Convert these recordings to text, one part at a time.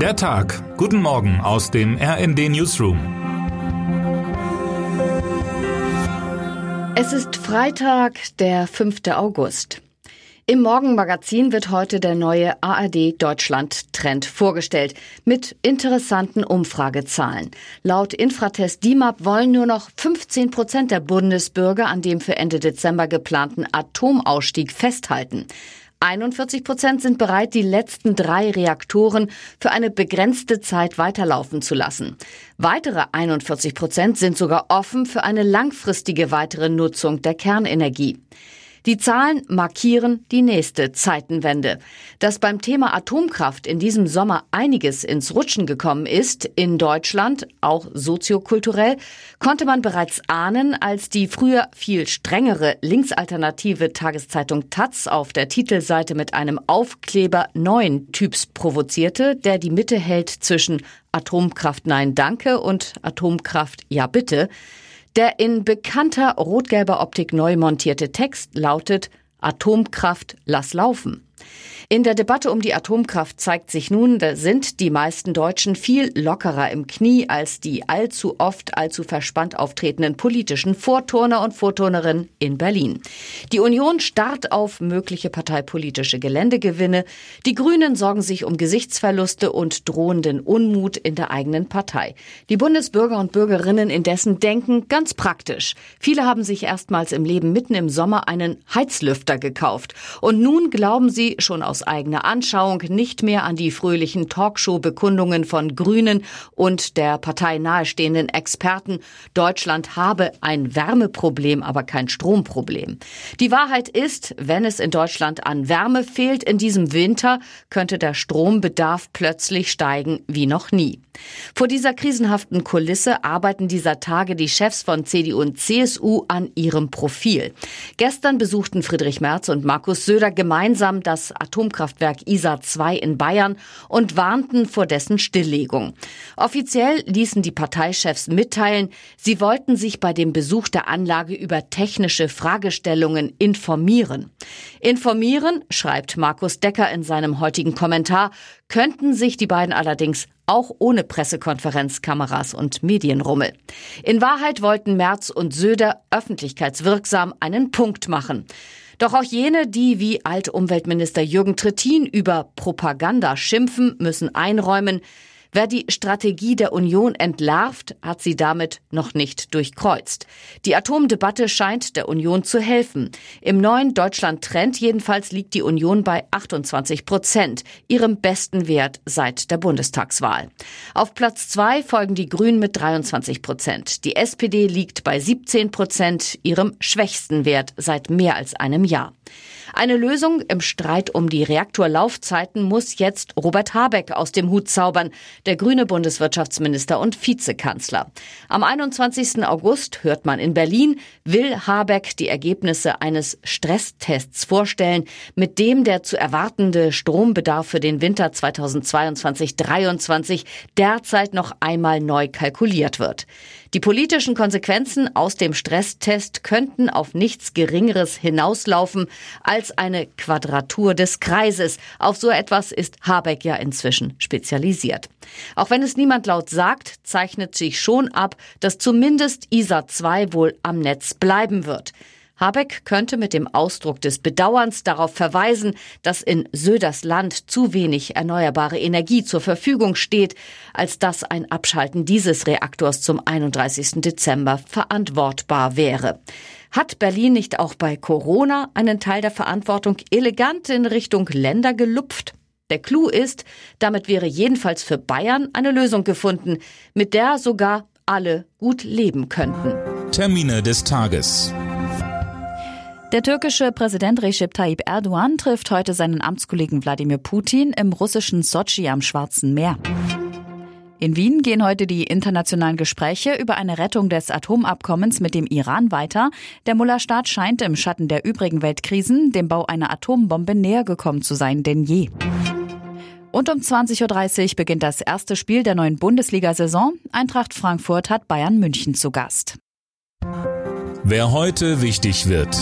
Der Tag. Guten Morgen aus dem RND Newsroom. Es ist Freitag, der 5. August. Im Morgenmagazin wird heute der neue ARD Deutschland Trend vorgestellt mit interessanten Umfragezahlen. Laut Infratest DIMAP wollen nur noch 15 Prozent der Bundesbürger an dem für Ende Dezember geplanten Atomausstieg festhalten. 41 Prozent sind bereit, die letzten drei Reaktoren für eine begrenzte Zeit weiterlaufen zu lassen. Weitere 41 Prozent sind sogar offen für eine langfristige weitere Nutzung der Kernenergie. Die Zahlen markieren die nächste Zeitenwende. Dass beim Thema Atomkraft in diesem Sommer einiges ins Rutschen gekommen ist, in Deutschland, auch soziokulturell, konnte man bereits ahnen, als die früher viel strengere linksalternative Tageszeitung Taz auf der Titelseite mit einem Aufkleber neuen Typs provozierte, der die Mitte hält zwischen Atomkraft Nein Danke und Atomkraft Ja Bitte. Der in bekannter rot-gelber Optik neu montierte Text lautet Atomkraft lass laufen. In der Debatte um die Atomkraft zeigt sich nun, da sind die meisten Deutschen viel lockerer im Knie als die allzu oft, allzu verspannt auftretenden politischen Vorturner und Vorturnerinnen in Berlin. Die Union starrt auf mögliche parteipolitische Geländegewinne. Die Grünen sorgen sich um Gesichtsverluste und drohenden Unmut in der eigenen Partei. Die Bundesbürger und Bürgerinnen indessen denken ganz praktisch. Viele haben sich erstmals im Leben mitten im Sommer einen Heizlüfter gekauft. Und nun glauben sie schon aus aus eigener Anschauung nicht mehr an die fröhlichen Talkshow-Bekundungen von Grünen und der Partei nahestehenden Experten, Deutschland habe ein Wärmeproblem, aber kein Stromproblem. Die Wahrheit ist, wenn es in Deutschland an Wärme fehlt in diesem Winter, könnte der Strombedarf plötzlich steigen wie noch nie. Vor dieser krisenhaften Kulisse arbeiten dieser Tage die Chefs von CDU und CSU an ihrem Profil. Gestern besuchten Friedrich Merz und Markus Söder gemeinsam das Atomkraftwerk ISA 2 in Bayern und warnten vor dessen Stilllegung. Offiziell ließen die Parteichefs mitteilen, sie wollten sich bei dem Besuch der Anlage über technische Fragestellungen informieren. Informieren, schreibt Markus Decker in seinem heutigen Kommentar, könnten sich die beiden allerdings auch ohne Pressekonferenzkameras und Medienrummel. In Wahrheit wollten Merz und Söder öffentlichkeitswirksam einen Punkt machen. Doch auch jene, die wie Altumweltminister Jürgen Trittin über Propaganda schimpfen, müssen einräumen, Wer die Strategie der Union entlarvt, hat sie damit noch nicht durchkreuzt. Die Atomdebatte scheint der Union zu helfen. Im neuen Deutschland-Trend jedenfalls liegt die Union bei 28 Prozent, ihrem besten Wert seit der Bundestagswahl. Auf Platz zwei folgen die Grünen mit 23 Prozent. Die SPD liegt bei 17 Prozent, ihrem schwächsten Wert seit mehr als einem Jahr. Eine Lösung im Streit um die Reaktorlaufzeiten muss jetzt Robert Habeck aus dem Hut zaubern, der grüne Bundeswirtschaftsminister und Vizekanzler. Am 21. August hört man in Berlin, will Habeck die Ergebnisse eines Stresstests vorstellen, mit dem der zu erwartende Strombedarf für den Winter 2022-23 derzeit noch einmal neu kalkuliert wird. Die politischen Konsequenzen aus dem Stresstest könnten auf nichts Geringeres hinauslaufen als eine Quadratur des Kreises. Auf so etwas ist Habeck ja inzwischen spezialisiert. Auch wenn es niemand laut sagt, zeichnet sich schon ab, dass zumindest ISA 2 wohl am Netz bleiben wird. Habeck könnte mit dem Ausdruck des Bedauerns darauf verweisen, dass in Söders Land zu wenig erneuerbare Energie zur Verfügung steht, als dass ein Abschalten dieses Reaktors zum 31. Dezember verantwortbar wäre. Hat Berlin nicht auch bei Corona einen Teil der Verantwortung elegant in Richtung Länder gelupft? Der Clou ist, damit wäre jedenfalls für Bayern eine Lösung gefunden, mit der sogar alle gut leben könnten. Termine des Tages. Der türkische Präsident Recep Tayyip Erdogan trifft heute seinen Amtskollegen Wladimir Putin im russischen Sochi am Schwarzen Meer. In Wien gehen heute die internationalen Gespräche über eine Rettung des Atomabkommens mit dem Iran weiter. Der Mullerstaat scheint im Schatten der übrigen Weltkrisen dem Bau einer Atombombe näher gekommen zu sein denn je. Und um 20.30 Uhr beginnt das erste Spiel der neuen Bundesliga-Saison. Eintracht Frankfurt hat Bayern München zu Gast. Wer heute wichtig wird.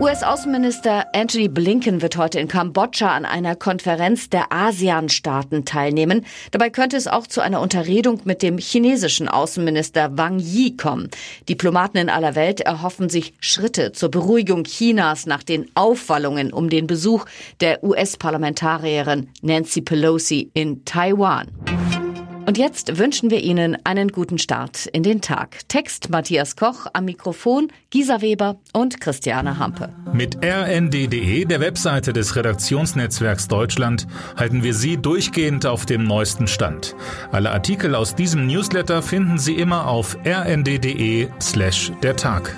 US-Außenminister Anthony Blinken wird heute in Kambodscha an einer Konferenz der ASEAN-Staaten teilnehmen. Dabei könnte es auch zu einer Unterredung mit dem chinesischen Außenminister Wang Yi kommen. Diplomaten in aller Welt erhoffen sich Schritte zur Beruhigung Chinas nach den Aufwallungen um den Besuch der US-Parlamentarierin Nancy Pelosi in Taiwan. Und jetzt wünschen wir Ihnen einen guten Start in den Tag. Text Matthias Koch am Mikrofon, Gisa Weber und Christiane Hampe. Mit rnd.de, der Webseite des Redaktionsnetzwerks Deutschland, halten wir Sie durchgehend auf dem neuesten Stand. Alle Artikel aus diesem Newsletter finden Sie immer auf rnd.de slash der Tag.